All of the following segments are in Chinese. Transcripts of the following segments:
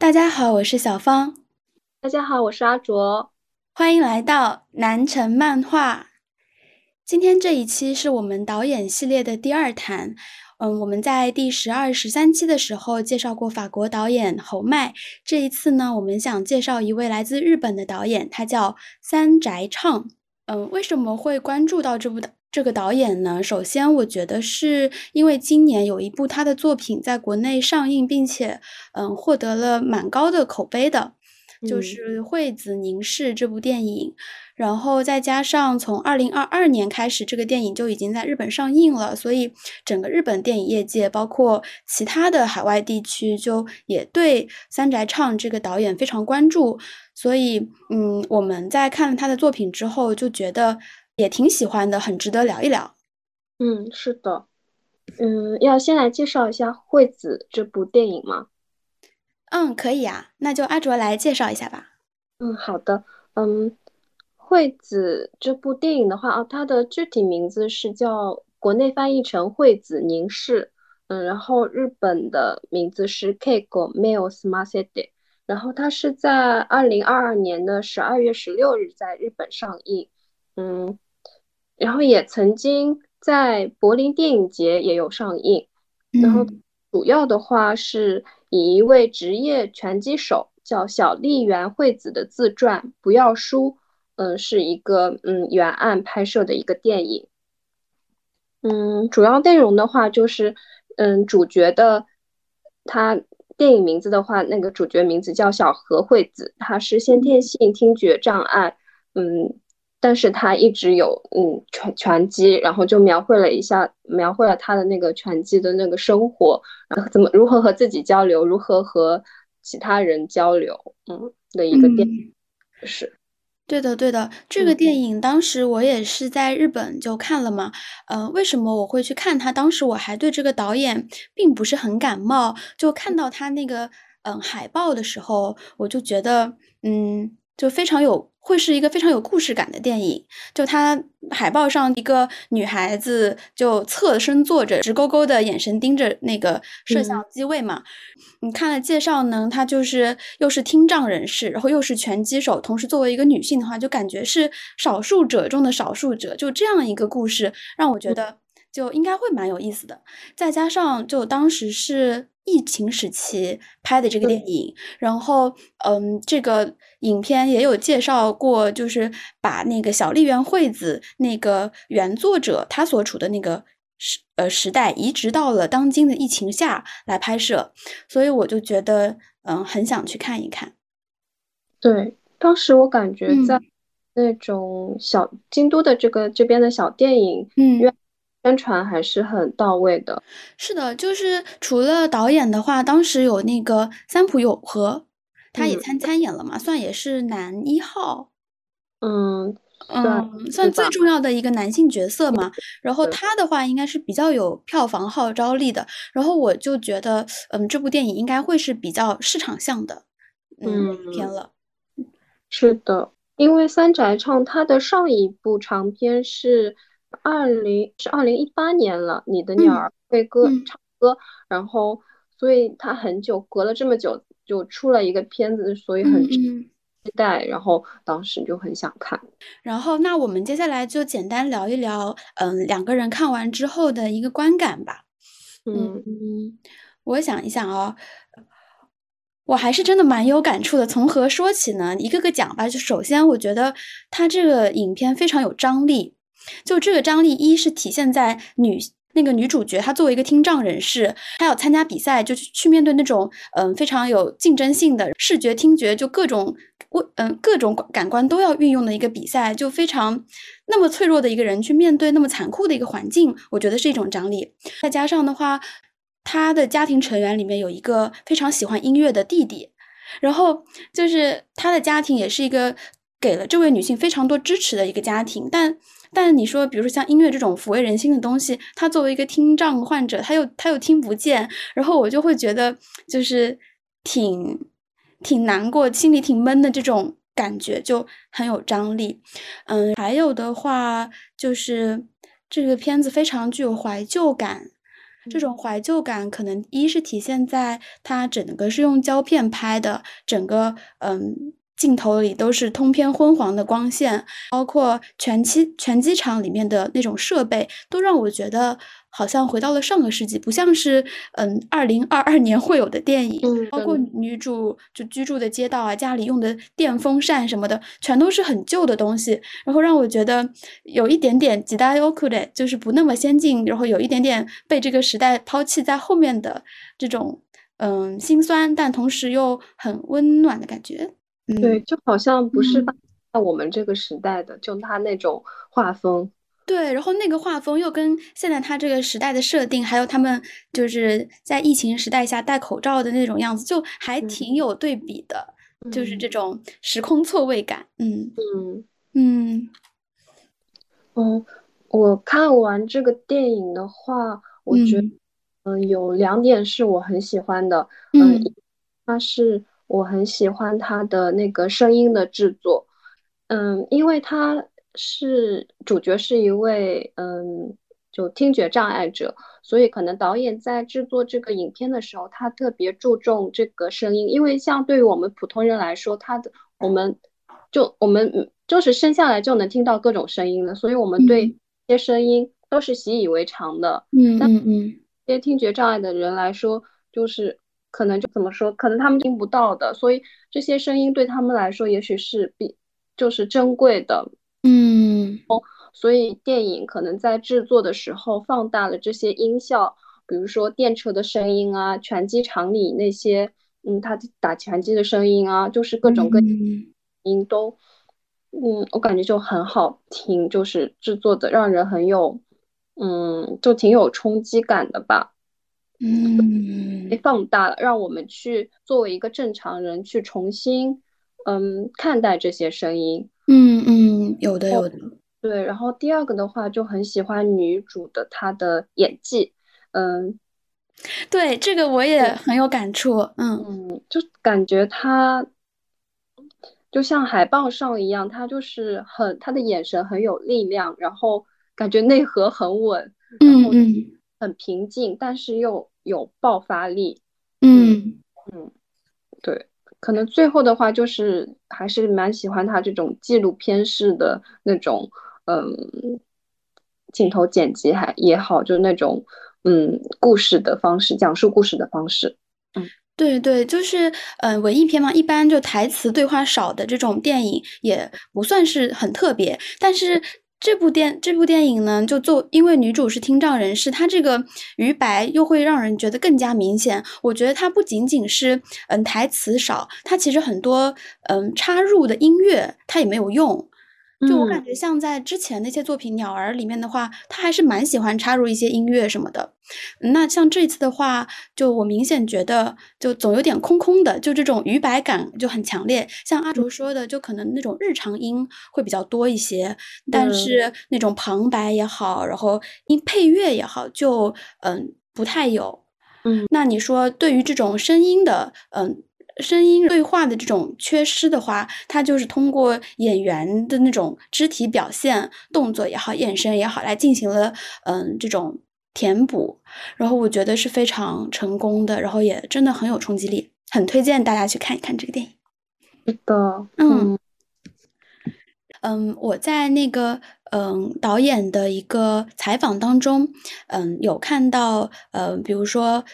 大家好，我是小芳。大家好，我是阿卓。欢迎来到南城漫画。今天这一期是我们导演系列的第二弹。嗯，我们在第十二、十三期的时候介绍过法国导演侯麦。这一次呢，我们想介绍一位来自日本的导演，他叫三宅唱。嗯，为什么会关注到这部的？这个导演呢，首先我觉得是因为今年有一部他的作品在国内上映，并且嗯获得了蛮高的口碑的，就是《惠子凝视》这部电影。然后再加上从二零二二年开始，这个电影就已经在日本上映了，所以整个日本电影业界，包括其他的海外地区，就也对三宅唱这个导演非常关注。所以，嗯，我们在看了他的作品之后，就觉得。也挺喜欢的，很值得聊一聊。嗯，是的。嗯，要先来介绍一下《惠子》这部电影吗？嗯，可以啊。那就阿卓来介绍一下吧。嗯，好的。嗯，《惠子》这部电影的话，啊，它的具体名字是叫国内翻译成《惠子凝视》。嗯，然后日本的名字是《Keiko Meo Smasede》。然后它是在二零二二年的十二月十六日在日本上映。嗯。然后也曾经在柏林电影节也有上映，然后主要的话是以一位职业拳击手叫小笠原惠子的自传《不要输》，嗯，是一个嗯原案拍摄的一个电影。嗯，主要内容的话就是嗯主角的他电影名字的话，那个主角名字叫小何惠子，他是先天性听觉障碍，嗯。但是他一直有嗯拳拳击，然后就描绘了一下，描绘了他的那个拳击的那个生活，然后怎么如何和自己交流，如何和其他人交流，嗯的一个电影，是，对的对的，这个电影当时我也是在日本就看了嘛，呃，为什么我会去看它？当时我还对这个导演并不是很感冒，就看到他那个嗯海报的时候，我就觉得嗯。就非常有，会是一个非常有故事感的电影。就它海报上一个女孩子就侧身坐着，直勾勾的眼神盯着那个摄像机位嘛。你看了介绍呢，她就是又是听障人士，然后又是拳击手，同时作为一个女性的话，就感觉是少数者中的少数者。就这样一个故事，让我觉得就应该会蛮有意思的。再加上就当时是。疫情时期拍的这个电影，然后，嗯，这个影片也有介绍过，就是把那个小笠原惠子那个原作者他所处的那个时呃时代移植到了当今的疫情下来拍摄，所以我就觉得，嗯，很想去看一看。对，当时我感觉在那种小京都的这个这边的小电影院。宣传还是很到位的，是的，就是除了导演的话，当时有那个三浦友和，他也参参演了嘛，算也是男一号，嗯嗯，算最重要的一个男性角色嘛。然后他的话应该是比较有票房号召力的，然后我就觉得，嗯，这部电影应该会是比较市场向的，嗯，片了。是的，因为三宅唱他的上一部长片是。二零是二零一八年了，你的鸟儿会歌唱歌，然后所以他很久隔了这么久就出了一个片子，所以很期待，然后当时就很想看。然后那我们接下来就简单聊一聊，嗯，两个人看完之后的一个观感吧。嗯嗯，我想一想哦，我还是真的蛮有感触的。从何说起呢？一个个讲吧。就首先，我觉得他这个影片非常有张力。就这个张力，一是体现在女那个女主角，她作为一个听障人士，她要参加比赛，就去面对那种嗯非常有竞争性的视觉、听觉，就各种我嗯各种感官都要运用的一个比赛，就非常那么脆弱的一个人去面对那么残酷的一个环境，我觉得是一种张力。再加上的话，她的家庭成员里面有一个非常喜欢音乐的弟弟，然后就是她的家庭也是一个给了这位女性非常多支持的一个家庭，但。但你说，比如说像音乐这种抚慰人心的东西，他作为一个听障患者，他又他又听不见，然后我就会觉得就是挺挺难过，心里挺闷的这种感觉，就很有张力。嗯，还有的话就是这个片子非常具有怀旧感，这种怀旧感可能一是体现在它整个是用胶片拍的，整个嗯镜头里都是通篇昏黄的光线，包括全机全机场里面的那种设备，都让我觉得。好像回到了上个世纪，不像是嗯二零二二年会有的电影。包括女主就居住的街道啊，家里用的电风扇什么的，全都是很旧的东西，然后让我觉得有一点点吉达尤库的，就是不那么先进，然后有一点点被这个时代抛弃在后面的这种嗯心酸，但同时又很温暖的感觉。对，就好像不是在我们这个时代的，就他那种画风。对，然后那个画风又跟现在他这个时代的设定，还有他们就是在疫情时代下戴口罩的那种样子，就还挺有对比的，就是这种时空错位感。嗯嗯嗯嗯，我看完这个电影的话，我觉得嗯有两点是我很喜欢的。嗯，它是我很喜欢他的那个声音的制作。嗯，因为他。是主角是一位嗯，就听觉障碍者，所以可能导演在制作这个影片的时候，他特别注重这个声音，因为像对于我们普通人来说，他的我们就我们就是生下来就能听到各种声音的，所以我们对这些声音都是习以为常的。嗯嗯嗯，这些听觉障碍的人来说，就是可能就怎么说，可能他们听不到的，所以这些声音对他们来说，也许是比就是珍贵的。嗯，所以电影可能在制作的时候放大了这些音效，比如说电车的声音啊，拳击场里那些，嗯，他打拳击的声音啊，就是各种各音都，嗯，我感觉就很好听，就是制作的让人很有，嗯，就挺有冲击感的吧，嗯，被放大了，让我们去作为一个正常人去重新，嗯，看待这些声音。嗯嗯，有的有的，对。然后第二个的话，就很喜欢女主的她的演技，嗯，对，这个我也很有感触，嗯嗯，就感觉她就像海报上一样，她就是很她的眼神很有力量，然后感觉内核很稳，嗯嗯，很平静，但是又有爆发力，嗯嗯，对。可能最后的话就是还是蛮喜欢他这种纪录片式的那种，嗯，镜头剪辑还也好，就是那种嗯故事的方式，讲述故事的方式。嗯，对对，就是嗯文艺片嘛，一般就台词对话少的这种电影也不算是很特别，但是。这部电这部电影呢，就做，因为女主是听障人士，她这个余白又会让人觉得更加明显。我觉得它不仅仅是嗯台词少，它其实很多嗯插入的音乐它也没有用。就我感觉，像在之前那些作品《鸟儿》里面的话，他还是蛮喜欢插入一些音乐什么的。那像这次的话，就我明显觉得，就总有点空空的，就这种余白感就很强烈。像阿卓说的，就可能那种日常音会比较多一些，但是那种旁白也好，然后音配乐也好，就嗯不太有。嗯，那你说对于这种声音的，嗯。声音对话的这种缺失的话，它就是通过演员的那种肢体表现、动作也好、眼神也好，来进行了嗯这种填补。然后我觉得是非常成功的，然后也真的很有冲击力，很推荐大家去看一看这个电影。是的，嗯嗯，我在那个嗯导演的一个采访当中，嗯有看到呃，比如说。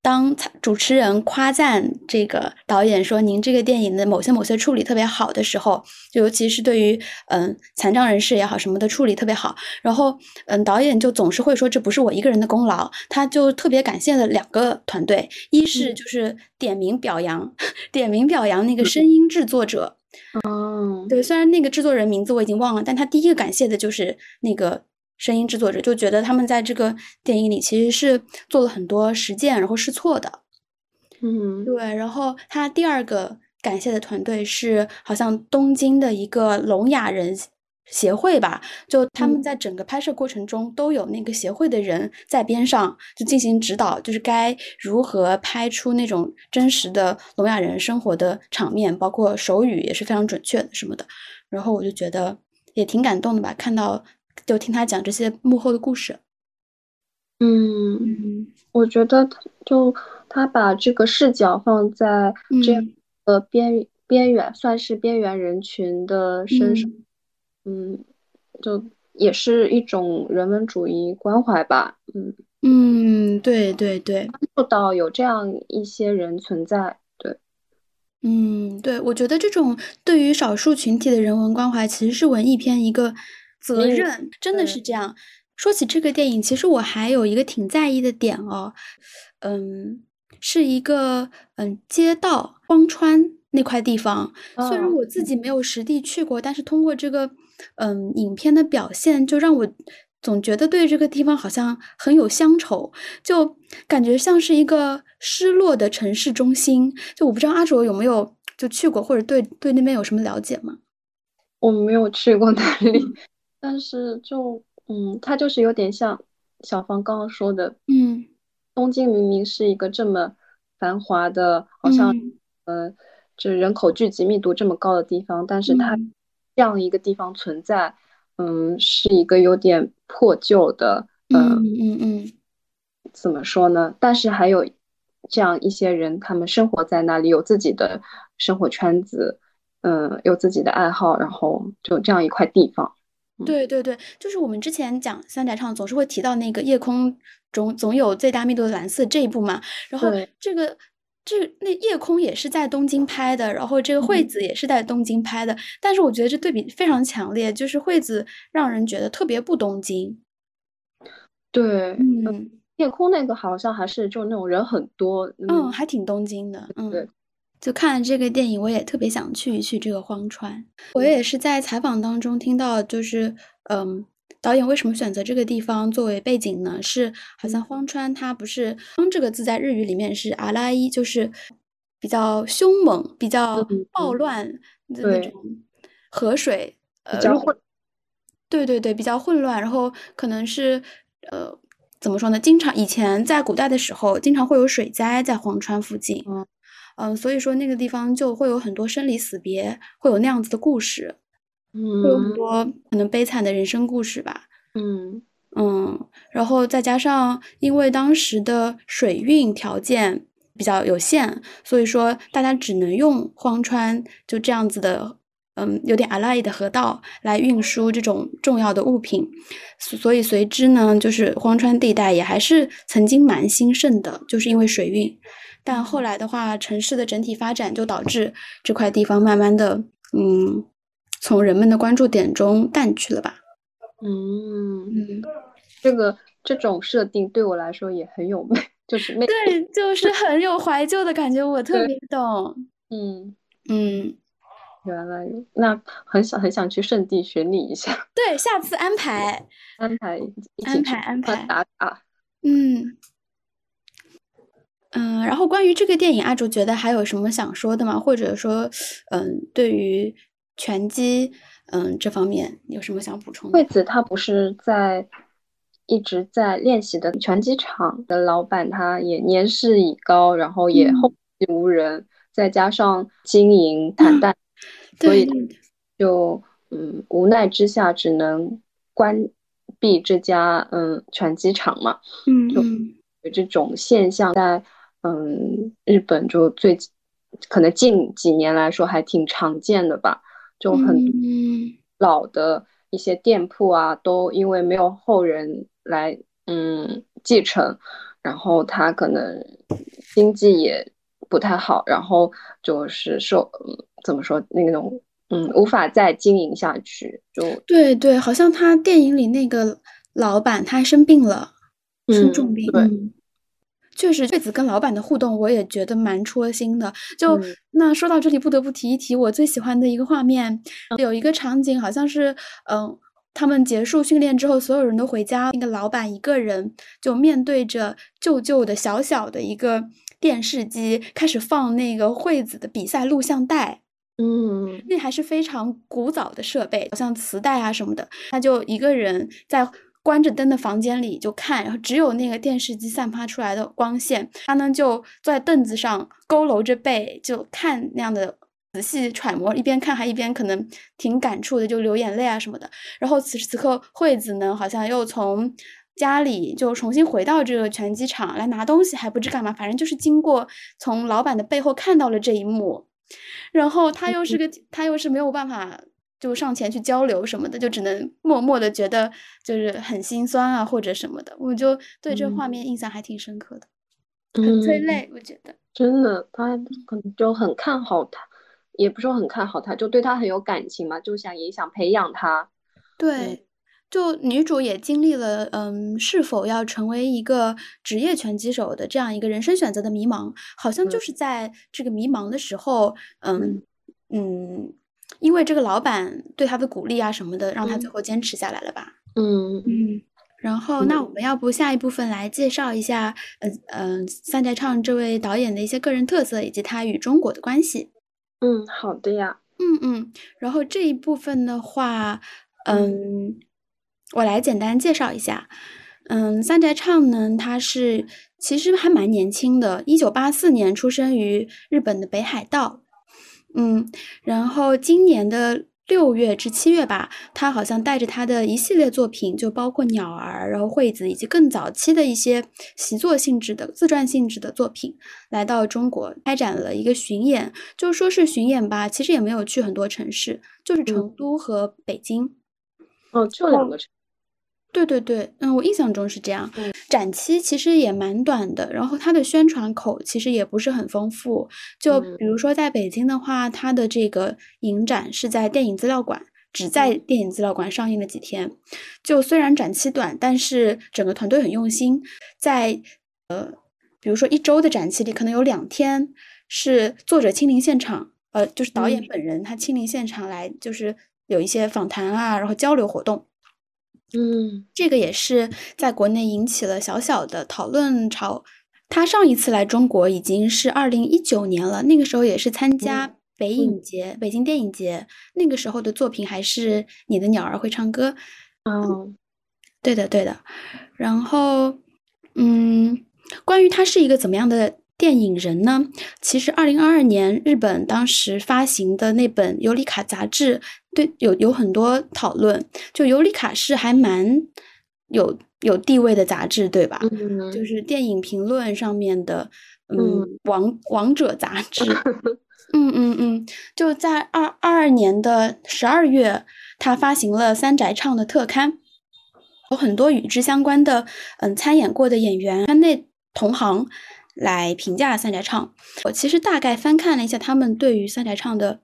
当主持人夸赞这个导演说：“您这个电影的某些某些处理特别好的时候，就尤其是对于嗯残障人士也好什么的处理特别好。”然后嗯，导演就总是会说：“这不是我一个人的功劳。”他就特别感谢了两个团队，一是就是点名表扬，点名表扬那个声音制作者。哦，对，虽然那个制作人名字我已经忘了，但他第一个感谢的就是那个。声音制作者就觉得他们在这个电影里其实是做了很多实践，然后试错的。嗯，对。然后他第二个感谢的团队是好像东京的一个聋哑人协会吧，就他们在整个拍摄过程中都有那个协会的人在边上就进行指导，就是该如何拍出那种真实的聋哑人生活的场面，包括手语也是非常准确的什么的。然后我就觉得也挺感动的吧，看到。就听他讲这些幕后的故事。嗯，我觉得他就他把这个视角放在这样的边边缘，算是边缘人群的身上，嗯，就也是一种人文主义关怀吧。嗯。嗯，对对对，关注到有这样一些人存在，对，嗯，对，我觉得这种对于少数群体的人文关怀，其实是文艺片一个责任，真的是这样。说起这个电影，其实我还有一个挺在意的点哦，嗯，是一个嗯街道荒川那块地方。虽然我自己没有实地去过，但是通过这个嗯影片的表现，就让我总觉得对这个地方好像很有乡愁，就感觉像是一个失落的城市中心。就我不知道阿卓有没有就去过，或者对对那边有什么了解吗？我没有去过那里，但是就。嗯，它就是有点像小芳刚刚说的，嗯，东京明明是一个这么繁华的，好像，呃，就人口聚集密度这么高的地方，但是它这样一个地方存在，嗯，是一个有点破旧的，嗯嗯嗯，怎么说呢？但是还有这样一些人，他们生活在那里，有自己的生活圈子，嗯，有自己的爱好，然后就这样一块地方。对对对，就是我们之前讲三宅唱总是会提到那个夜空中总有最大密度的蓝色这一部嘛，然后这个这那夜空也是在东京拍的，然后这个惠子也是在东京拍的，但是我觉得这对比非常强烈，就是惠子让人觉得特别不东京。对，嗯，夜空那个好像还是就那种人很多，嗯，还挺东京的，嗯。对。就看了这个电影，我也特别想去一去这个荒川。我也是在采访当中听到，就是嗯，导演为什么选择这个地方作为背景呢？是好像荒川它不是“荒”这个字在日语里面是阿拉伊，就是比较凶猛、比较暴乱的那种河水，比较混。对对对，比较混乱。然后可能是呃，怎么说呢？经常以前在古代的时候，经常会有水灾在荒川附近。嗯，所以说那个地方就会有很多生离死别，会有那样子的故事，嗯，会有很多可能悲惨的人生故事吧，嗯嗯，然后再加上因为当时的水运条件比较有限，所以说大家只能用荒川就这样子的，嗯，有点阿拉伊的河道来运输这种重要的物品，所以随之呢，就是荒川地带也还是曾经蛮兴盛的，就是因为水运。但后来的话，城市的整体发展就导致这块地方慢慢的，嗯，从人们的关注点中淡去了吧。嗯嗯，这个这种设定对我来说也很有魅，就是魅。对，就是 很有怀旧的感觉，我特别懂。嗯嗯，原来那很想很想去圣地巡礼一下。对，下次安排安排安排安排打卡。嗯。嗯，然后关于这个电影，阿竹觉得还有什么想说的吗？或者说，嗯，对于拳击，嗯，这方面有什么想补充？惠子他不是在一直在练习的拳击场的老板，他也年事已高，然后也后继无人，再加上经营惨淡，所以就嗯无奈之下只能关闭这家嗯拳击场嘛。嗯，就有这种现象在。嗯，日本就最可能近几年来说还挺常见的吧，就很老的一些店铺啊，都因为没有后人来嗯继承，然后他可能经济也不太好，然后就是受怎么说那种嗯无法再经营下去，就对对，好像他电影里那个老板他生病了，生重病，对。确实，惠子跟老板的互动，我也觉得蛮戳心的。就那说到这里，不得不提一提我最喜欢的一个画面，有一个场景，好像是嗯，他们结束训练之后，所有人都回家，那个老板一个人就面对着旧旧的小小的一个电视机，开始放那个惠子的比赛录像带。嗯，那还是非常古早的设备，好像磁带啊什么的。他就一个人在。关着灯的房间里就看，然后只有那个电视机散发出来的光线。他呢就坐在凳子上，佝偻着背就看那样的，仔细揣摩，一边看还一边可能挺感触的，就流眼泪啊什么的。然后此时此刻，惠子呢好像又从家里就重新回到这个拳击场来拿东西，还不知干嘛，反正就是经过从老板的背后看到了这一幕，然后他又是个他又是没有办法就上前去交流什么的，就只能默默的觉得就是很心酸啊或者什么的，我就对这画面印象还挺深刻的，很催泪，我觉得。真的，他可能就很看好他，也不说很看好他，就对他很有感情嘛，就想也想培养他，对。就女主也经历了，嗯，是否要成为一个职业拳击手的这样一个人生选择的迷茫，好像就是在这个迷茫的时候，嗯。嗯，因为这个老板对他的鼓励啊什么的，让他最后坚持下来了吧？嗯嗯。然后，那我们要不下一部分来介绍一下，嗯嗯，三宅唱这位导演的一些个人特色以及他与中国的关系。嗯，好的呀。嗯嗯。然后这一部分的话，嗯。我来简单介绍一下，嗯，三宅唱呢，他是其实还蛮年轻的，一九八四年出生于日本的北海道，嗯，然后今年的六月至七月吧，他好像带着他的一系列作品，就包括鸟儿，然后惠子以及更早期的一些习作性质的自传性质的作品，来到中国开展了一个巡演，就说是巡演吧，其实也没有去很多城市，就是成都和北京，哦，就两个城。对对对，嗯，我印象中是这样。展期其实也蛮短的，然后它的宣传口其实也不是很丰富。就比如说在北京的话，它的这个影展是在电影资料馆，只在电影资料馆上映了几天。就虽然展期短，但是整个团队很用心，在呃，比如说一周的展期里，可能有两天是作者亲临现场，呃，就是导演本人他亲临现场来，就是有一些访谈啊，然后交流活动。嗯，这个也是在国内引起了小小的讨论潮。他上一次来中国已经是二零一九年了，那个时候也是参加北影节、北京电影节，那个时候的作品还是《你的鸟儿会唱歌》。嗯，对的，对的。然后，嗯，关于他是一个怎么样的电影人呢？其实，二零二二年日本当时发行的那本《尤里卡》杂志。对，有有很多讨论，就尤里卡是还蛮有有地位的杂志，对吧？嗯，就是电影评论上面的，嗯，王王者杂志。嗯嗯嗯，就在二二二年的十二月，他发行了三宅唱的特刊，有很多与之相关的，嗯，参演过的演员、圈内同行来评价三宅唱。我其实大概翻看了一下他们对于三宅唱的，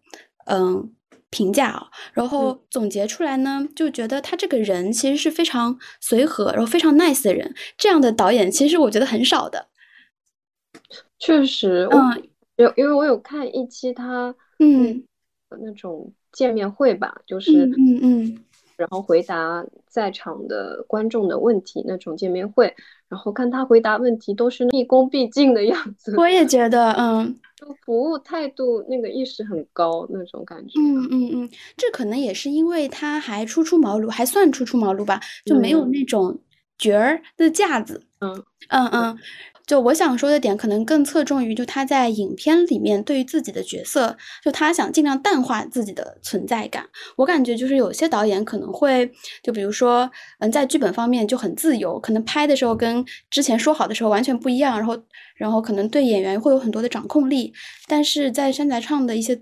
嗯。评价啊，然后总结出来呢，就觉得他这个人其实是非常随和，然后非常 nice 的人。这样的导演其实我觉得很少的。确实，嗯，有因为我有看一期他嗯那种见面会吧，就是嗯嗯。然后回答在场的观众的问题那种见面会，然后看他回答问题都是毕恭毕敬的样子。我也觉得，嗯，服务态度那个意识很高那种感觉。嗯嗯嗯，这可能也是因为他还初出茅庐，还算初出茅庐吧，就没有那种角儿的架子。嗯嗯嗯。就我想说的点，可能更侧重于就他在影片里面对于自己的角色，就他想尽量淡化自己的存在感。我感觉就是有些导演可能会，就比如说，嗯，在剧本方面就很自由，可能拍的时候跟之前说好的时候完全不一样，然后，然后可能对演员会有很多的掌控力。但是在山宅唱的一些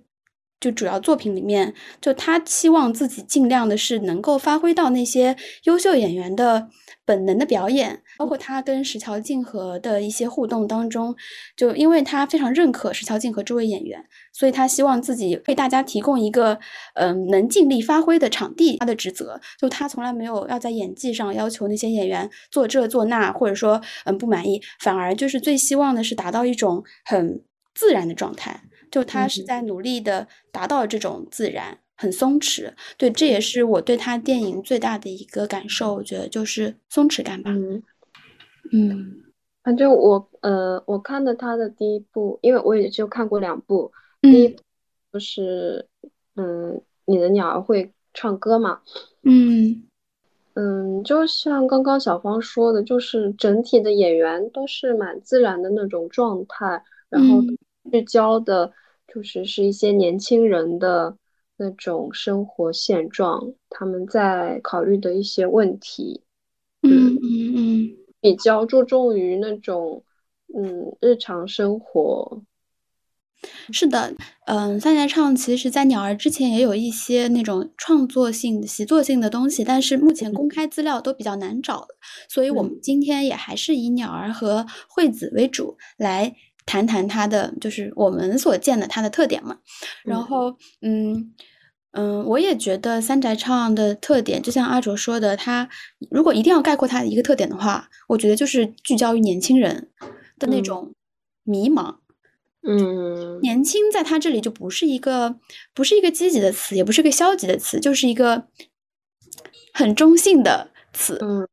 就主要作品里面，就他期望自己尽量的是能够发挥到那些优秀演员的。本能的表演，包括他跟石桥静和的一些互动当中，就因为他非常认可石桥静和这位演员，所以他希望自己为大家提供一个嗯能尽力发挥的场地。他的职责就他从来没有要在演技上要求那些演员做这做那，或者说嗯不满意，反而就是最希望的是达到一种很自然的状态。就他是在努力的达到这种自然。很松弛，对，这也是我对他电影最大的一个感受，我觉得就是松弛感吧。嗯嗯，反正我呃，我看的他的第一部，因为我也就看过两部，第一部就是嗯，你的鸟儿会唱歌嘛？嗯嗯，就像刚刚小芳说的，就是整体的演员都是蛮自然的那种状态，然后聚焦的就是是一些年轻人的。那种生活现状，他们在考虑的一些问题，嗯嗯嗯比较注重于那种嗯日常生活。是的，嗯，三宅唱其实在鸟儿之前也有一些那种创作性、习作性的东西，但是目前公开资料都比较难找，所以我们今天也还是以鸟儿和惠子为主来谈谈它的，就是我们所见的它的特点嘛。然后，嗯嗯，我也觉得三宅唱的特点，就像阿卓说的，他如果一定要概括他的一个特点的话，我觉得就是聚焦于年轻人的那种迷茫。嗯，年轻在他这里就不是一个，不是一个积极的词，也不是个消极的词，就是一个很中性的词。嗯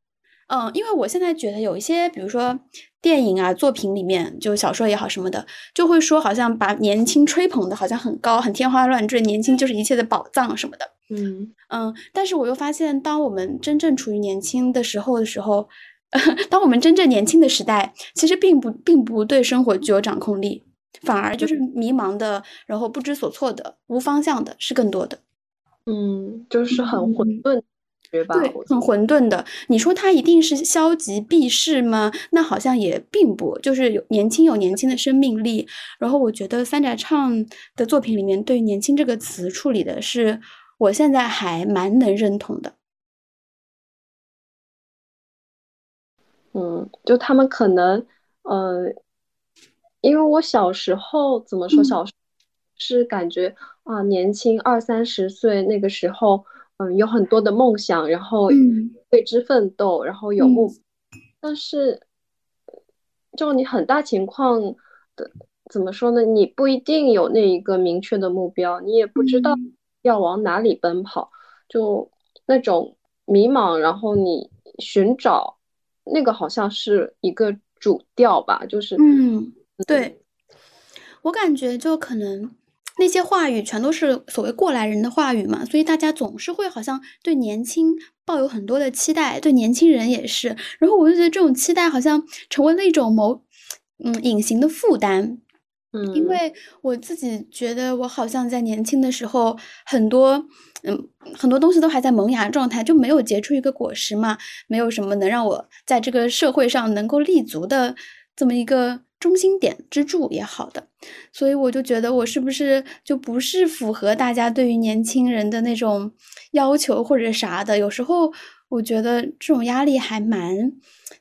嗯，因为我现在觉得有一些，比如说电影啊、作品里面，就小说也好什么的，就会说好像把年轻吹捧的好像很高、很天花乱坠，年轻就是一切的宝藏什么的。嗯嗯，但是我又发现，当我们真正处于年轻的时候的时候，当我们真正年轻的时代，其实并不并不对生活具有掌控力。反而就是迷茫的，然后不知所措的，无方向的，是更多的。嗯，就是很混沌，对吧？对，很混沌的。你说他一定是消极避世吗？那好像也并不，就是有年轻有年轻的生命力。然后我觉得三宅唱的作品里面对“年轻”这个词处理的是，我现在还蛮能认同的。嗯，就他们可能，呃。因为我小时候怎么说？小时是感觉啊，年轻二三十岁那个时候，嗯，有很多的梦想，然后为之奋斗，然后有目。但是，就你很大情况的怎么说呢？你不一定有那一个明确的目标，你也不知道要往哪里奔跑，就那种迷茫。然后你寻找那个好像是一个主调吧，就是嗯。对，我感觉就可能那些话语全都是所谓过来人的话语嘛，所以大家总是会好像对年轻抱有很多的期待，对年轻人也是。然后我就觉得这种期待好像成为了一种某嗯隐形的负担，嗯，因为我自己觉得我好像在年轻的时候很多嗯很多东西都还在萌芽状态，就没有结出一个果实嘛，没有什么能让我在这个社会上能够立足的这么一个。中心点支柱也好的，所以我就觉得我是不是就不是符合大家对于年轻人的那种要求或者啥的？有时候我觉得这种压力还蛮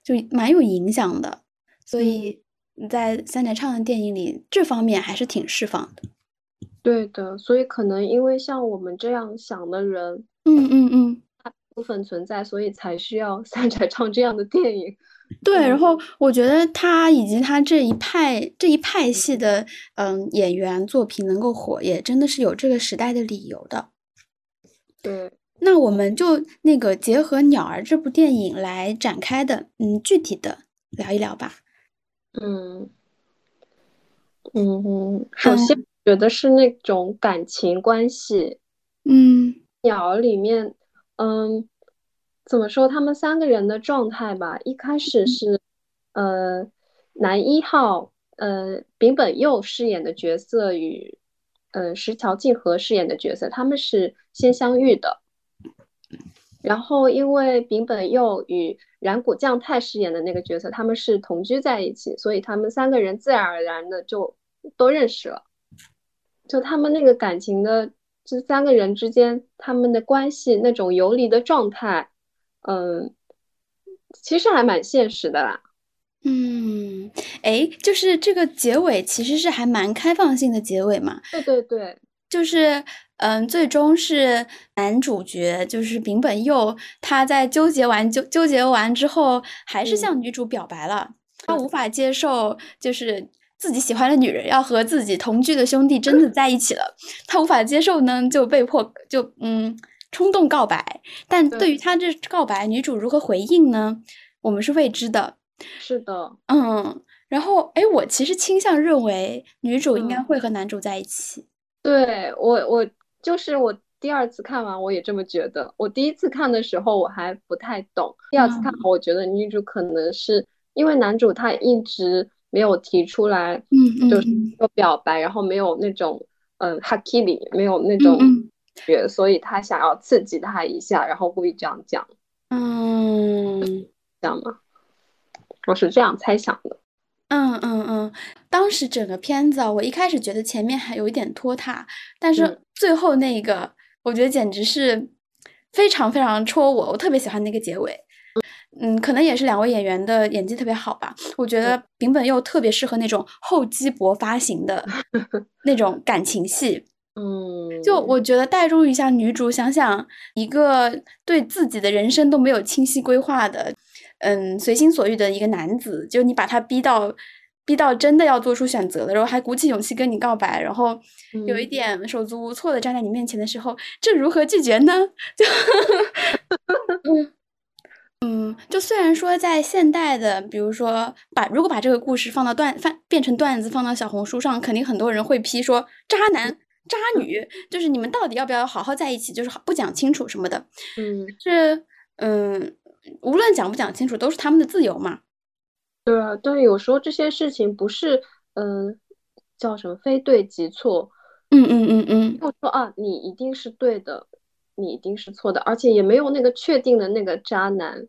就蛮有影响的，所以在三宅唱的电影里，这方面还是挺释放的。对的，所以可能因为像我们这样想的人，嗯嗯嗯，大部分存在，所以才需要三宅唱这样的电影。对，然后我觉得他以及他这一派这一派系的嗯演员作品能够火，也真的是有这个时代的理由的。对，那我们就那个结合《鸟儿》这部电影来展开的，嗯，具体的聊一聊吧。嗯嗯，首先觉得是那种感情关系。嗯，《鸟儿》里面，嗯。怎么说？他们三个人的状态吧，一开始是，呃，男一号，呃，丙本佑饰演的角色与，呃，石桥静河饰演的角色，他们是先相遇的。然后因为丙本佑与染谷将太饰演的那个角色，他们是同居在一起，所以他们三个人自然而然的就都认识了。就他们那个感情的这三个人之间，他们的关系那种游离的状态。嗯，其实还蛮现实的啦。嗯，哎，就是这个结尾其实是还蛮开放性的结尾嘛。对对对，就是嗯，最终是男主角就是丙本佑，他在纠结完纠纠结完之后，还是向女主表白了。他无法接受，就是自己喜欢的女人要和自己同居的兄弟真的在一起了。他无法接受呢，就被迫就嗯。冲动告白，但对于他这告白，女主如何回应呢？我们是未知的。是的，嗯，然后，哎，我其实倾向认为女主应该会和男主在一起。对我，我就是我第二次看完，我也这么觉得。我第一次看的时候我还不太懂，第二次看，我觉得女主可能是因为男主他一直没有提出来，嗯就是说表白，然后没有那种，嗯，哈基里没有那种。所以他想要刺激他一下，然后故意这样讲，嗯，这样吗？我是这样猜想的。嗯嗯嗯，当时整个片子啊，我一开始觉得前面还有一点拖沓，但是最后那个，我觉得简直是非常非常戳我，我特别喜欢那个结尾。嗯，可能也是两位演员的演技特别好吧。我觉得丙本佑特别适合那种厚积薄发型的 那种感情戏。嗯，就我觉得代入一下女主，想想一个对自己的人生都没有清晰规划的。嗯，随心所欲的一个男子，就你把他逼到，逼到真的要做出选择了，然后还鼓起勇气跟你告白，然后有一点手足无措的站在你面前的时候，这如何拒绝呢？就，嗯嗯，就虽然说在现代的，比如说把如果把这个故事放到段放变成段子放到小红书上，肯定很多人会批说渣男渣女，就是你们到底要不要好好在一起，就是不讲清楚什么的。嗯，是嗯。无论讲不讲清楚，都是他们的自由嘛。对啊，对，有时候这些事情不是，嗯，叫什么非对即错。嗯嗯嗯嗯，不说啊，你一定是对的，你一定是错的，而且也没有那个确定的那个渣男。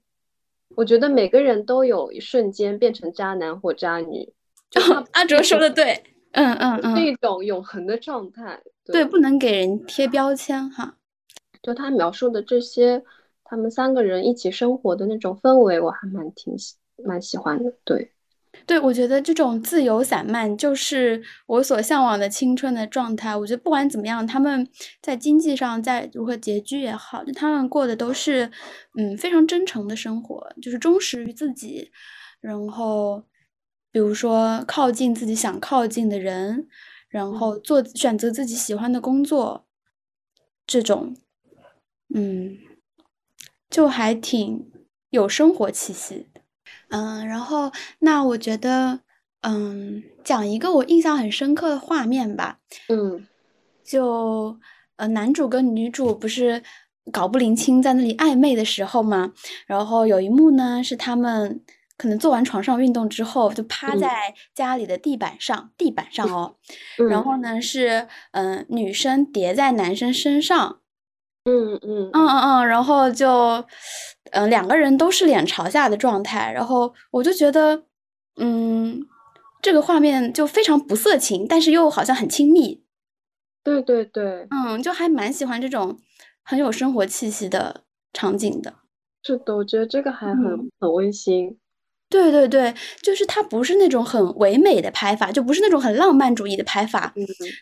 我觉得每个人都有一瞬间变成渣男或渣女。阿卓说的对，嗯嗯嗯，是一种永恒的状态。对，不能给人贴标签哈。就他描述的这些。他们三个人一起生活的那种氛围，我还蛮挺喜蛮喜欢的。对，对我觉得这种自由散漫就是我所向往的青春的状态。我觉得不管怎么样，他们在经济上在如何拮据也好，就他们过的都是嗯非常真诚的生活，就是忠实于自己。然后，比如说靠近自己想靠近的人，然后做选择自己喜欢的工作，这种，嗯。就还挺有生活气息的，嗯，然后那我觉得，嗯，讲一个我印象很深刻的画面吧，嗯，就呃，男主跟女主不是搞不灵清在那里暧昧的时候嘛，然后有一幕呢是他们可能做完床上运动之后，就趴在家里的地板上，地板上哦，然后呢是嗯，女生叠在男生身上。嗯嗯嗯嗯嗯，然后就，嗯，两个人都是脸朝下的状态，然后我就觉得，嗯，这个画面就非常不色情，但是又好像很亲密。对对对，嗯，就还蛮喜欢这种很有生活气息的场景的。是的，我觉得这个还很很温馨。对对对，就是它不是那种很唯美的拍法，就不是那种很浪漫主义的拍法，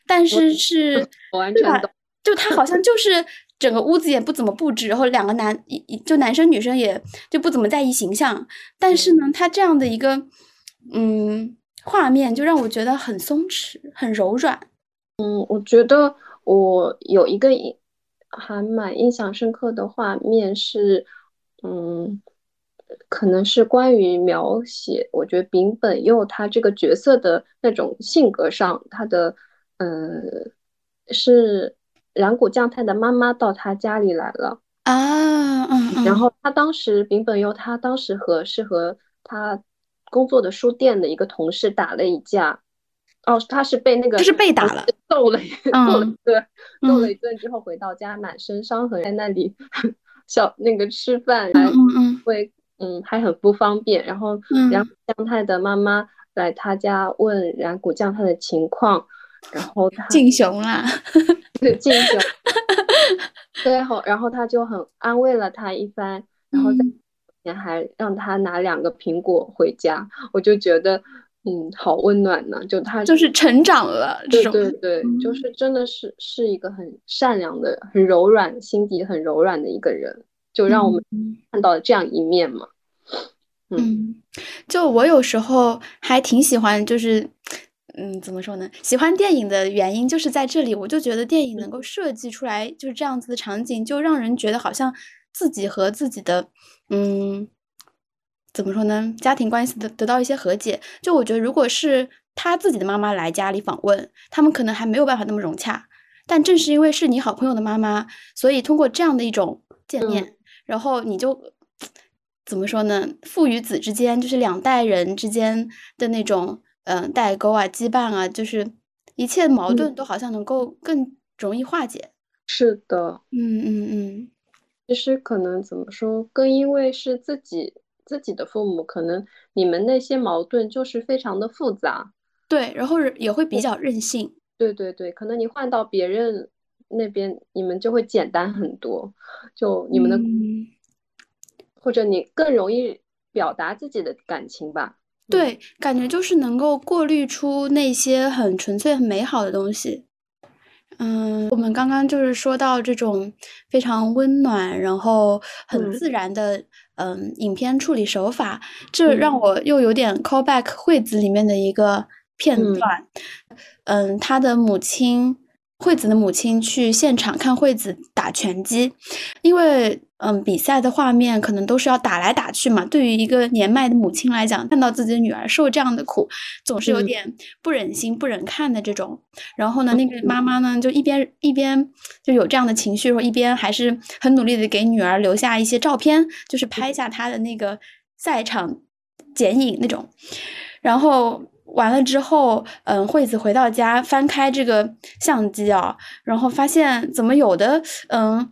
但是是完全懂，就它好像就是。整个屋子也不怎么布置，然后两个男就男生女生也就不怎么在意形象，但是呢，他这样的一个嗯画面就让我觉得很松弛、很柔软。嗯，我觉得我有一个还蛮印象深刻的画面是，嗯，可能是关于描写，我觉得丙本佑他这个角色的那种性格上，他的嗯是。染谷将太的妈妈到他家里来了啊，嗯，然。后他当时丙本佑他当时和是和他工作的书店的一个同事打了一架，哦，他是被那个就是被打了，揍了，揍了一。顿，揍了。一顿之后回到家满身伤痕，在那里 小那个吃饭还会嗯还很不方便，然后然后将太的妈妈来他家问染谷将太的情况。然后他敬雄啦，对敬雄，最后然后他就很安慰了他一番，然后在前还让他拿两个苹果回家，我就觉得嗯好温暖呢，就他就是成长了，对对对，就是真的是是一个很善良的、很柔软、心底很柔软的一个人，就让我们看到了这样一面嘛。嗯，就我有时候还挺喜欢，就是。嗯，怎么说呢？喜欢电影的原因就是在这里，我就觉得电影能够设计出来就是这样子的场景，就让人觉得好像自己和自己的，嗯，怎么说呢？家庭关系得得到一些和解。就我觉得，如果是他自己的妈妈来家里访问，他们可能还没有办法那么融洽。但正是因为是你好朋友的妈妈，所以通过这样的一种见面，然后你就怎么说呢？父与子之间，就是两代人之间的那种。嗯，代沟啊，羁绊啊，就是一切矛盾都好像能够更容易化解。是的，嗯嗯嗯。其实可能怎么说，更因为是自己自己的父母，可能你们那些矛盾就是非常的复杂。对，然后也会比较任性。对对对，可能你换到别人那边，你们就会简单很多，就你们的，或者你更容易表达自己的感情吧。对，感觉就是能够过滤出那些很纯粹、很美好的东西。嗯，我们刚刚就是说到这种非常温暖，然后很自然的，嗯，影片处理手法，这让我又有点 call back 惠子里面的一个片段。嗯，他的母亲。惠子的母亲去现场看惠子打拳击，因为嗯，比赛的画面可能都是要打来打去嘛。对于一个年迈的母亲来讲，看到自己的女儿受这样的苦，总是有点不忍心、不忍看的这种。然后呢，那个妈妈呢，就一边一边就有这样的情绪，说一边还是很努力的给女儿留下一些照片，就是拍下她的那个赛场剪影那种，然后。完了之后，嗯，惠子回到家，翻开这个相机啊，然后发现怎么有的，嗯，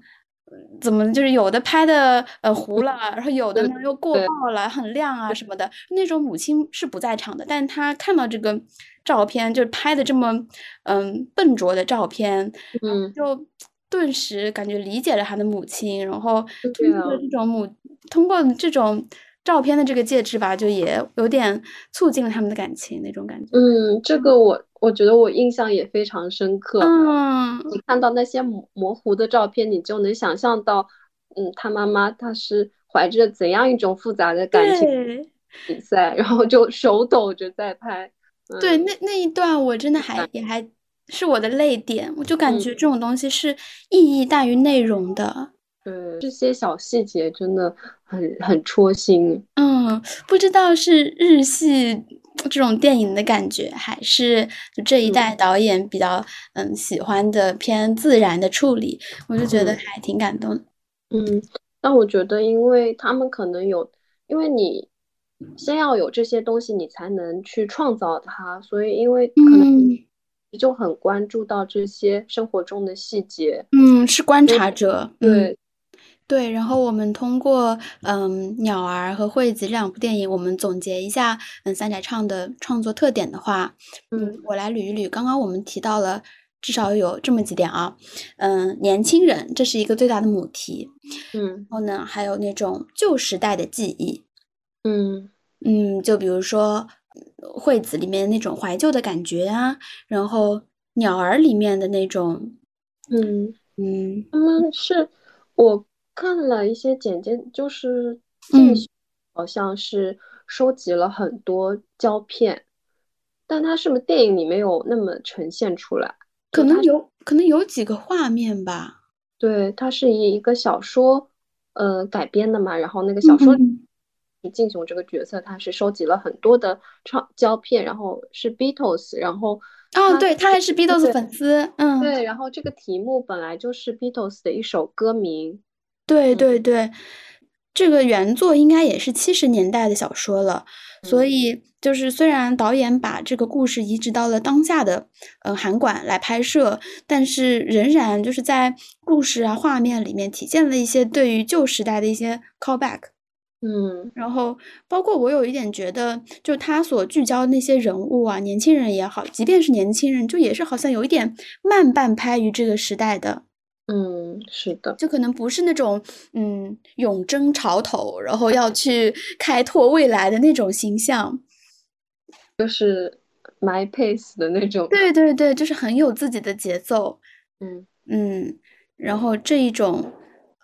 怎么就是有的拍的呃糊了，然后有的呢又过曝了，很亮啊什么的。那种母亲是不在场的，但她看到这个照片，就是拍的这么嗯笨拙的照片，嗯，就顿时感觉理解了他的母亲，然后通过这种母，通过这种。照片的这个介质吧，就也有点促进了他们的感情那种感觉。嗯，这个我我觉得我印象也非常深刻。嗯，你看到那些模模糊的照片，你就能想象到，嗯，他妈妈她是怀着怎样一种复杂的感情比赛，然后就手抖着在拍。对，那那一段我真的还也还是我的泪点，我就感觉这种东西是意义大于内容的。对，这些小细节真的很很戳心。嗯，不知道是日系这种电影的感觉，还是就这一代导演比较嗯喜欢的偏自然的处理，我就觉得还挺感动。嗯，但我觉得，因为他们可能有，因为你先要有这些东西，你才能去创造它，所以因为可能你就很关注到这些生活中的细节。嗯，是观察者。对。对，然后我们通过嗯鸟儿和惠子这两部电影，我们总结一下嗯三宅唱的创作特点的话，嗯，我来捋一捋。刚刚我们提到了至少有这么几点啊，嗯，年轻人这是一个最大的母题，嗯，然后呢还有那种旧时代的记忆，嗯。嗯，就比如说惠子里面那种怀旧的感觉啊，然后鸟儿里面的那种，嗯。嗯，他们是我。看了一些简介，就是进好像是收集了很多胶片，但它是不是电影里没有那么呈现出来？可能有可能有几个画面吧。对，它是以一个小说呃改编的嘛，然后那个小说敬雄这个角色，他是收集了很多的创胶片，然后是 Beatles，然后哦，对他还是 Beatles 粉丝，嗯，对，然后这个题目本来就是 Beatles 的一首歌名。对对对，这个原作应该也是七十年代的小说了，所以就是虽然导演把这个故事移植到了当下的呃韩馆来拍摄，但是仍然就是在故事啊画面里面体现了一些对于旧时代的一些 callback。嗯，然后包括我有一点觉得，就他所聚焦的那些人物啊，年轻人也好，即便是年轻人，就也是好像有一点慢半拍于这个时代的。嗯，是的，就可能不是那种嗯永争潮头，然后要去开拓未来的那种形象，就是 my pace 的那种。对对对，就是很有自己的节奏。嗯嗯，然后这一种，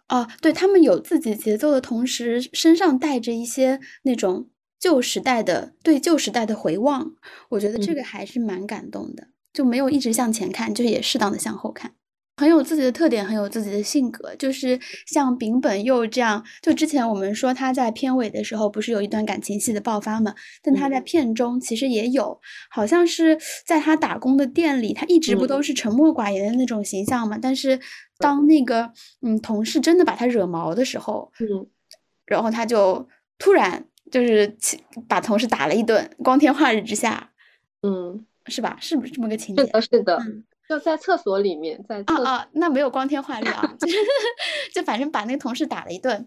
哦，对他们有自己节奏的同时，身上带着一些那种旧时代的对旧时代的回望，我觉得这个还是蛮感动的，就没有一直向前看，就是也适当的向后看。很有自己的特点，很有自己的性格，就是像丙本佑这样。就之前我们说他在片尾的时候不是有一段感情戏的爆发嘛？但他在片中其实也有，好像是在他打工的店里，他一直不都是沉默寡言的那种形象嘛。但是当那个嗯同事真的把他惹毛的时候，嗯，然后他就突然就是把同事打了一顿，光天化日之下，嗯，是吧？是不是这么个情节？是的，是的。就在厕所里面，在啊啊，那没有光天化日啊，就就反正把那个同事打了一顿，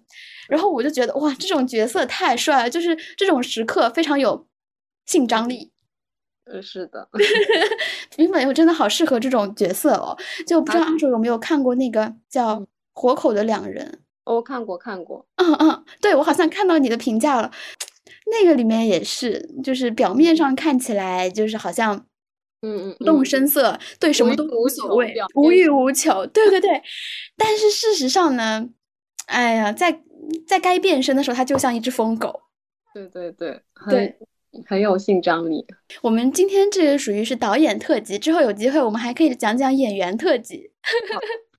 然后我就觉得哇，这种角色太帅了，就是这种时刻非常有性张力。嗯，是的，平本佑真的好适合这种角色哦。就不知道阿卓有没有看过那个叫《活口的两人》？我看过，看过。嗯嗯，对，我好像看到你的评价了。那个里面也是，就是表面上看起来就是好像，嗯嗯，不动声色，对什么都无所谓，无欲无求。对对对。但是事实上呢，哎呀，在在该变身的时候，他就像一只疯狗。对对对，对。很有性张力。我们今天这个属于是导演特辑，之后有机会我们还可以讲讲演员特辑。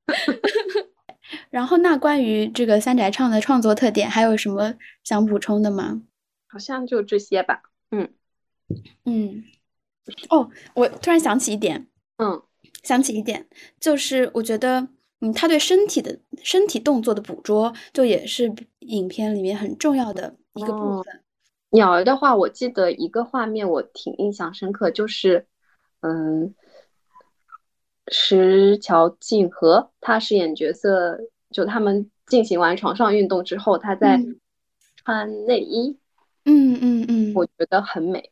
然后，那关于这个三宅唱的创作特点，还有什么想补充的吗？好像就这些吧。嗯嗯。哦，我突然想起一点。嗯，想起一点，就是我觉得，嗯，他对身体的身体动作的捕捉，就也是影片里面很重要的一个部分。鸟儿的话，我记得一个画面我挺印象深刻，就是，嗯，石桥静和他饰演角色，就他们进行完床上运动之后，他在穿内衣，嗯嗯嗯，我觉得很美。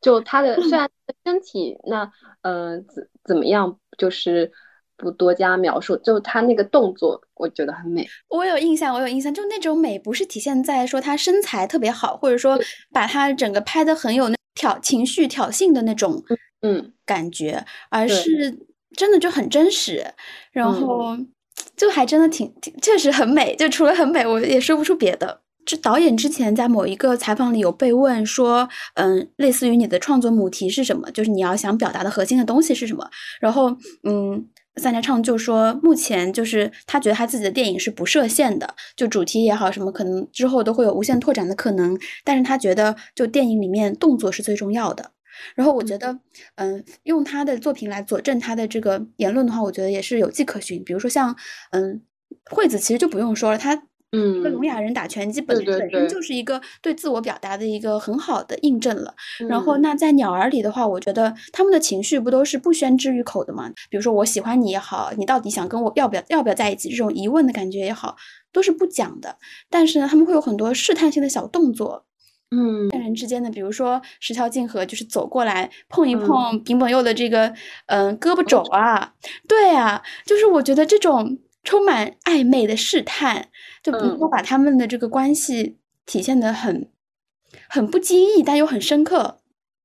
就他的虽 然身体那，呃，怎怎么样，就是。不多加描述，就他那个动作，我觉得很美。我有印象，我有印象，就那种美不是体现在说他身材特别好，或者说把他整个拍的很有那挑情绪挑衅的那种嗯感觉，而是真的就很真实，然后就还真的挺挺确实很美。就除了很美，我也说不出别的。这导演之前在某一个采访里有被问说，嗯，类似于你的创作母题是什么？就是你要想表达的核心的东西是什么？然后嗯。三宅唱就说，目前就是他觉得他自己的电影是不设限的，就主题也好，什么可能之后都会有无限拓展的可能。但是他觉得，就电影里面动作是最重要的。然后我觉得，嗯，用他的作品来佐证他的这个言论的话，我觉得也是有迹可循。比如说像，嗯，惠子其实就不用说了，他。嗯，聋哑人打拳击本本身就是一个对自我表达的一个很好的印证了。然后，那在鸟儿里的话，我觉得他们的情绪不都是不宣之于口的吗？比如说我喜欢你也好，你到底想跟我要不要要不要在一起这种疑问的感觉也好，都是不讲的。但是呢，他们会有很多试探性的小动作，嗯，人之间的，比如说石桥静河就是走过来碰一碰平本佑的这个嗯胳膊肘。啊，对啊，就是我觉得这种充满暧昧的试探。就能够把他们的这个关系体现的很很不经意，但又很深刻。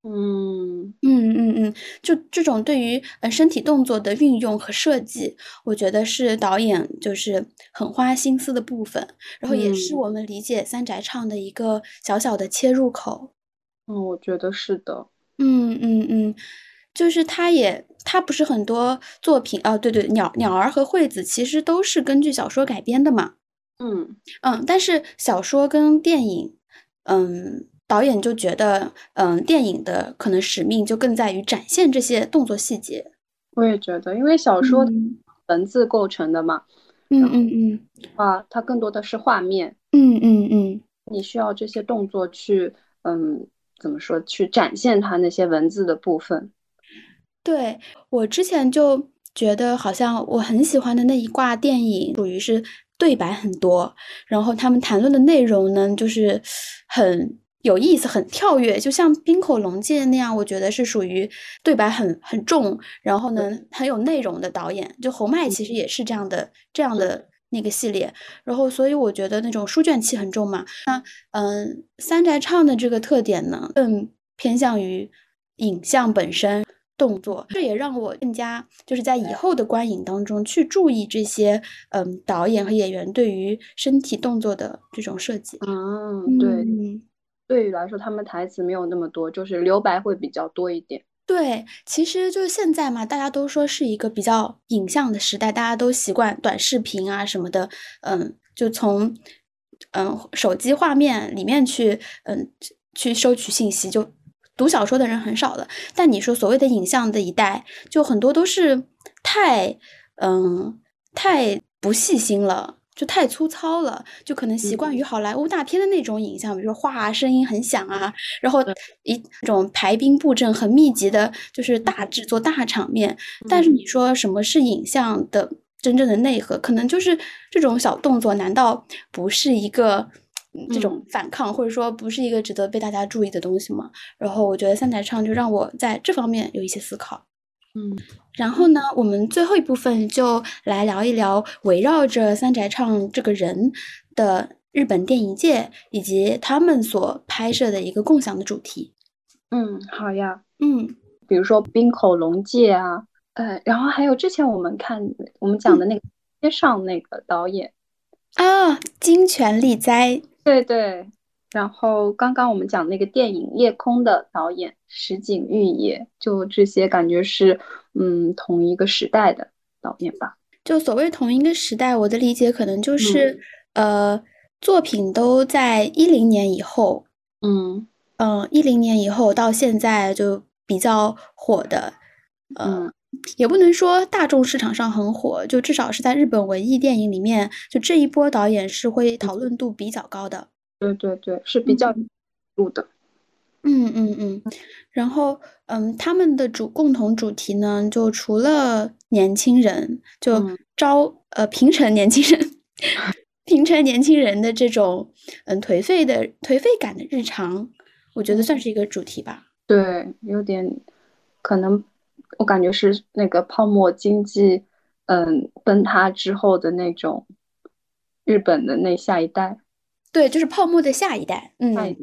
嗯嗯嗯嗯，就这种对于呃身体动作的运用和设计，我觉得是导演就是很花心思的部分，然后也是我们理解三宅唱的一个小小的切入口。嗯，我觉得是的。嗯嗯嗯，就是他也他不是很多作品啊，对对，鸟鸟儿和惠子其实都是根据小说改编的嘛。嗯嗯，但是小说跟电影，嗯，导演就觉得，嗯，电影的可能使命就更在于展现这些动作细节。我也觉得，因为小说文字构成的嘛，嗯嗯嗯，啊，它更多的是画面，嗯嗯嗯，你需要这些动作去，嗯，怎么说，去展现它那些文字的部分。对我之前就觉得，好像我很喜欢的那一挂电影，属于是。对白很多，然后他们谈论的内容呢，就是很有意思、很跳跃，就像《冰口龙介》那样，我觉得是属于对白很很重，然后呢很有内容的导演。就侯麦其实也是这样的这样的那个系列，然后所以我觉得那种书卷气很重嘛。那嗯，三宅唱的这个特点呢，更偏向于影像本身。动作，这也让我更加就是在以后的观影当中去注意这些，嗯，导演和演员对于身体动作的这种设计。嗯，对，对于来说，他们台词没有那么多，就是留白会比较多一点。对，其实就是现在嘛，大家都说是一个比较影像的时代，大家都习惯短视频啊什么的，嗯，就从嗯手机画面里面去，嗯，去收取信息就。读小说的人很少了，但你说所谓的影像的一代，就很多都是太，嗯，太不细心了。就太粗糙了，就可能习惯于好莱坞大片的那种影像，比如说画啊，声音很响啊，然后一种排兵布阵很密集的，就是大制作大场面。但是你说什么是影像的真正的内核，可能就是这种小动作，难道不是一个这种反抗，或者说不是一个值得被大家注意的东西吗？然后我觉得三宅唱就让我在这方面有一些思考。嗯，然后呢，我们最后一部分就来聊一聊围绕着三宅唱这个人的日本电影界以及他们所拍摄的一个共享的主题。嗯，好呀。嗯，比如说冰口龙介啊，呃，然后还有之前我们看我们讲的那个街上那个导演啊，金泉利哉。对对。然后刚刚我们讲那个电影《夜空》的导演石井裕也，就这些感觉是嗯同一个时代的导演吧。就所谓同一个时代，我的理解可能就是呃作品都在一零年以后，嗯嗯一零年以后到现在就比较火的，呃也不能说大众市场上很火，就至少是在日本文艺电影里面，就这一波导演是会讨论度比较高的。对对对，是比较度的，嗯嗯嗯，然后嗯，他们的主共同主题呢，就除了年轻人，就招呃平成年轻人，平成年轻人的这种嗯颓废的颓废感的日常，我觉得算是一个主题吧。对，有点可能，我感觉是那个泡沫经济嗯崩塌之后的那种日本的那下一代。对，就是泡沫的下一代，嗯嗯，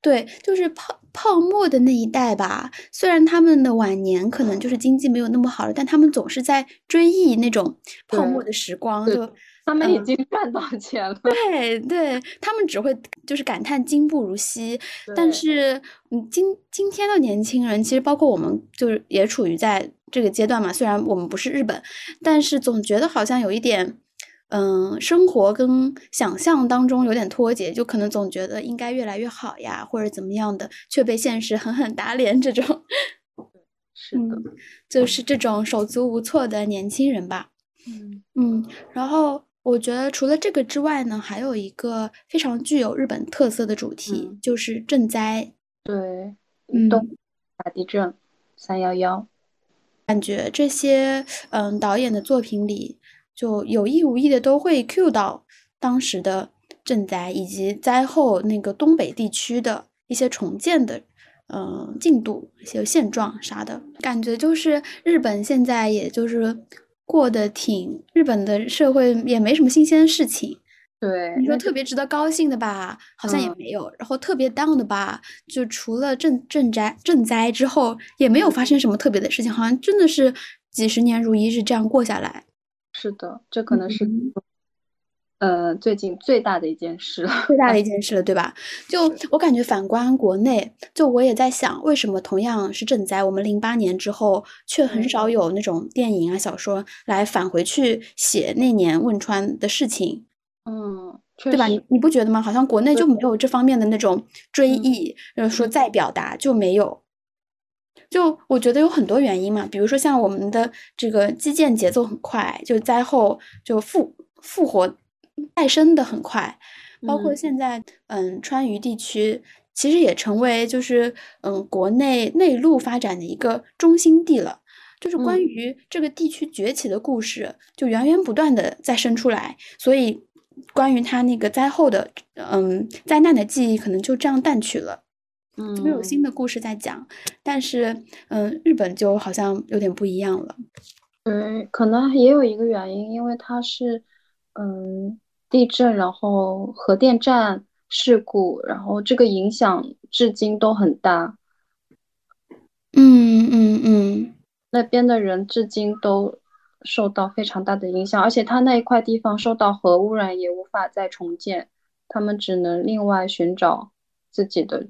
对，就是泡泡沫的那一代吧。虽然他们的晚年可能就是经济没有那么好了，但他们总是在追忆那种泡沫的时光。就他们已经赚到钱了。对对，他们只会就是感叹今不如昔。但是，嗯，今今天的年轻人，其实包括我们，就是也处于在这个阶段嘛。虽然我们不是日本，但是总觉得好像有一点。嗯，生活跟想象当中有点脱节，就可能总觉得应该越来越好呀，或者怎么样的，却被现实狠狠打脸。这种，是的，就是这种手足无措的年轻人吧。嗯嗯，然后我觉得除了这个之外呢，还有一个非常具有日本特色的主题，就是赈灾。对，东大地震，三幺幺，感觉这些嗯导演的作品里。就有意无意的都会 cue 到当时的赈灾以及灾后那个东北地区的一些重建的，嗯，进度、一些现状啥的，感觉就是日本现在也就是过得挺，日本的社会也没什么新鲜事情。对，你说特别值得高兴的吧，好像也没有；然后特别 down 的吧，就除了赈赈灾赈灾之后，也没有发生什么特别的事情，好像真的是几十年如一日这样过下来。是的，这可能是，呃，最近最大的一件事了，最大的一件事了，对吧？就我感觉，反观国内，就我也在想，为什么同样是赈灾，我们零八年之后却很少有那种电影啊、小说来返回去写那年汶川的事情？嗯，对吧？你你不觉得吗？好像国内就没有这方面的那种追忆，呃，说再表达就没有。就我觉得有很多原因嘛，比如说像我们的这个基建节奏很快，就灾后就复复活再生的很快，包括现在嗯川渝地区其实也成为就是嗯国内内陆发展的一个中心地了，就是关于这个地区崛起的故事就源源不断的再生出来，所以关于它那个灾后的嗯灾难的记忆可能就这样淡去了。嗯，没有新的故事在讲，但是，嗯，日本就好像有点不一样了。嗯，可能也有一个原因，因为它是，嗯，地震，然后核电站事故，然后这个影响至今都很大。嗯嗯嗯，那边的人至今都受到非常大的影响，而且他那一块地方受到核污染，也无法再重建，他们只能另外寻找自己的。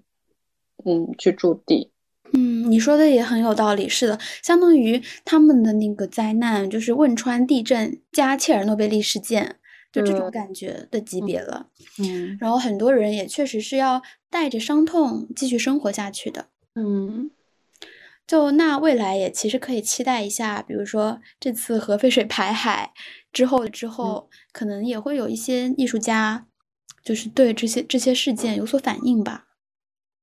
嗯，居住地。嗯，你说的也很有道理。是的，相当于他们的那个灾难，就是汶川地震加切尔诺贝利事件，就这种感觉的级别了。嗯，然后很多人也确实是要带着伤痛继续生活下去的。嗯，就那未来也其实可以期待一下，比如说这次核废水排海之后之后，可能也会有一些艺术家，就是对这些这些事件有所反应吧。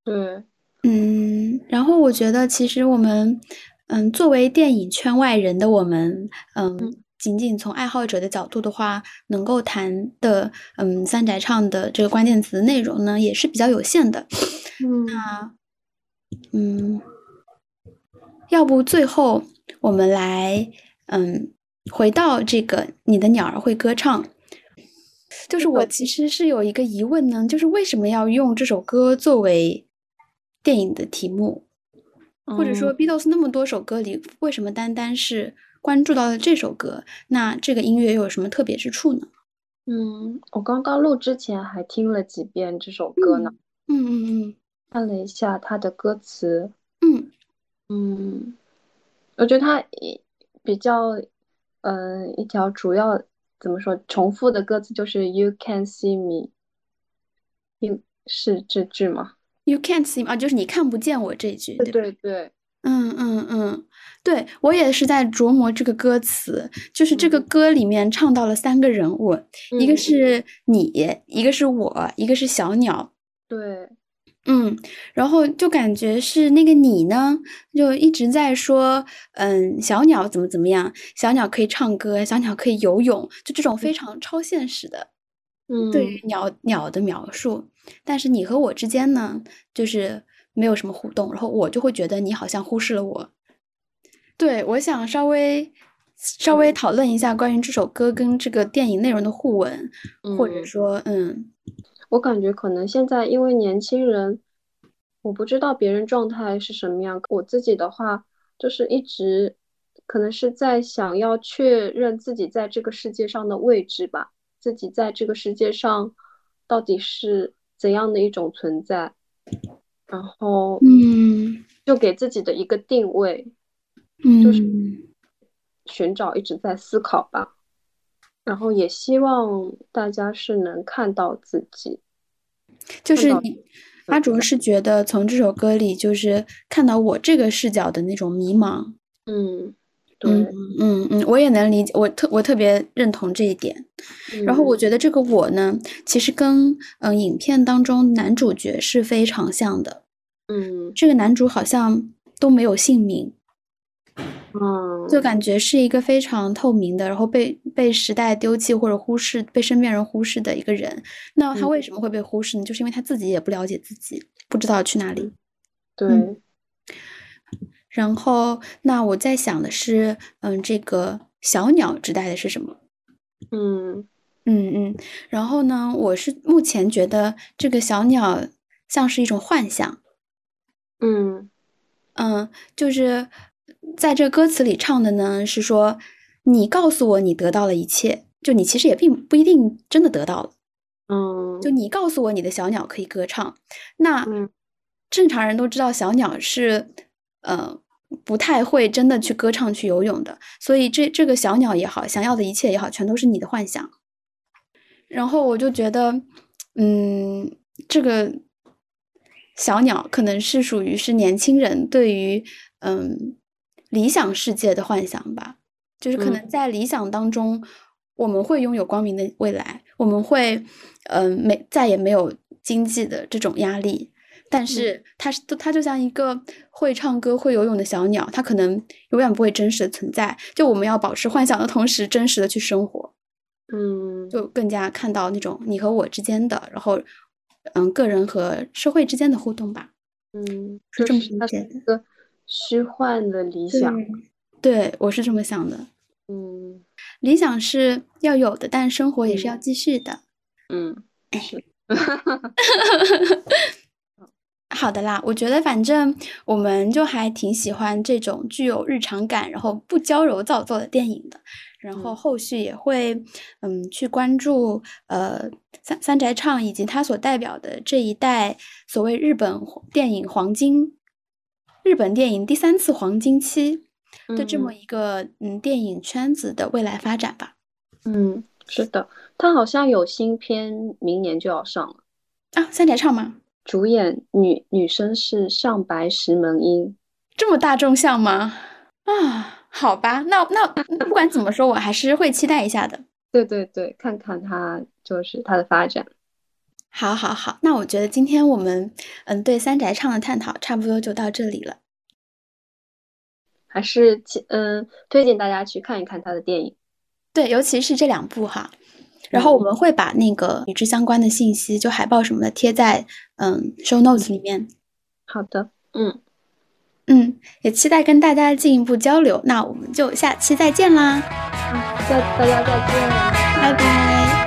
对，嗯，然后我觉得其实我们，嗯，作为电影圈外人的我们，嗯。仅仅从爱好者的角度的话，能够谈的，嗯，三宅唱的这个关键词内容呢，也是比较有限的。嗯，那，嗯，要不最后我们来，嗯，回到这个你的鸟儿会歌唱，就是我其实是有一个疑问呢，就是为什么要用这首歌作为电影的题目，或者说 Beatles 那么多首歌里，为什么单单是？关注到了这首歌，那这个音乐又有什么特别之处呢？嗯，我刚刚录之前还听了几遍这首歌呢。嗯嗯嗯，看了一下它的歌词。嗯嗯，我觉得它比较，嗯，一条主要怎么说重复的歌词就是 “You can see me”，是这句吗？“You can't see me” 啊，就是你看不见我这句。对对对。嗯嗯嗯，对我也是在琢磨这个歌词，就是这个歌里面唱到了三个人物，一个是你，一个是我，一个是小鸟。对，嗯，然后就感觉是那个你呢，就一直在说，嗯，小鸟怎么怎么样，小鸟可以唱歌，小鸟可以游泳，就这种非常超现实的，嗯，对于鸟鸟的描述。但是你和我之间呢，就是。没有什么互动，然后我就会觉得你好像忽视了我。对，我想稍微稍微讨论一下关于这首歌跟这个电影内容的互文，或者说，嗯，我感觉可能现在因为年轻人，我不知道别人状态是什么样，我自己的话就是一直可能是在想要确认自己在这个世界上的位置吧，自己在这个世界上到底是怎样的一种存在。然后，嗯，就给自己的一个定位，嗯，就是寻找，一直在思考吧。然后也希望大家是能看到自己，就是你阿卓是觉得从这首歌里就是看到我这个视角的那种迷茫，嗯，对，嗯嗯，我也能理解，我特我特别认同这一点。然后我觉得这个我呢，其实跟嗯影片当中男主角是非常像的。嗯，这个男主好像都没有姓名，嗯，就感觉是一个非常透明的，然后被被时代丢弃或者忽视，被身边人忽视的一个人。那他为什么会被忽视呢？就是因为他自己也不了解自己，不知道去哪里。对。然后，那我在想的是，嗯，这个小鸟指代的是什么？嗯嗯嗯。然后呢，我是目前觉得这个小鸟像是一种幻想。嗯嗯，就是在这歌词里唱的呢，是说你告诉我你得到了一切，就你其实也并不一定真的得到了。嗯，就你告诉我你的小鸟可以歌唱，那正常人都知道小鸟是呃不太会真的去歌唱去游泳的，所以这这个小鸟也好，想要的一切也好，全都是你的幻想。然后我就觉得，嗯，这个。小鸟可能是属于是年轻人对于嗯理想世界的幻想吧，就是可能在理想当中，我们会拥有光明的未来，我们会嗯没再也没有经济的这种压力，但是它是它就像一个会唱歌会游泳的小鸟，它可能永远不会真实的存在。就我们要保持幻想的同时，真实的去生活，嗯，就更加看到那种你和我之间的，然后。嗯，个人和社会之间的互动吧。嗯，是这么理解的。一个虚幻的理想，对我是这么想的。嗯，理想是要有的，但生活也是要继续的。嗯，是。好的啦，我觉得反正我们就还挺喜欢这种具有日常感，然后不娇柔造作的电影的。然后后续也会，嗯，去关注呃三三宅唱以及他所代表的这一代所谓日本电影黄金，日本电影第三次黄金期的这么一个嗯电影圈子的未来发展吧。嗯，是的，他好像有新片，明年就要上了啊。三宅唱吗？主演女女生是上白石萌音，这么大众向吗？啊，好吧，那那不管怎么说，我还是会期待一下的。对对对，看看它就是它的发展。好，好，好，那我觉得今天我们嗯对三宅唱的探讨差不多就到这里了。还是嗯推荐大家去看一看他的电影。对，尤其是这两部哈。然后我们会把那个与之相关的信息，就海报什么的贴在嗯 show notes 里面。好的，嗯嗯，也期待跟大家进一步交流。那我们就下期再见啦！嗯，大大家再见，拜拜。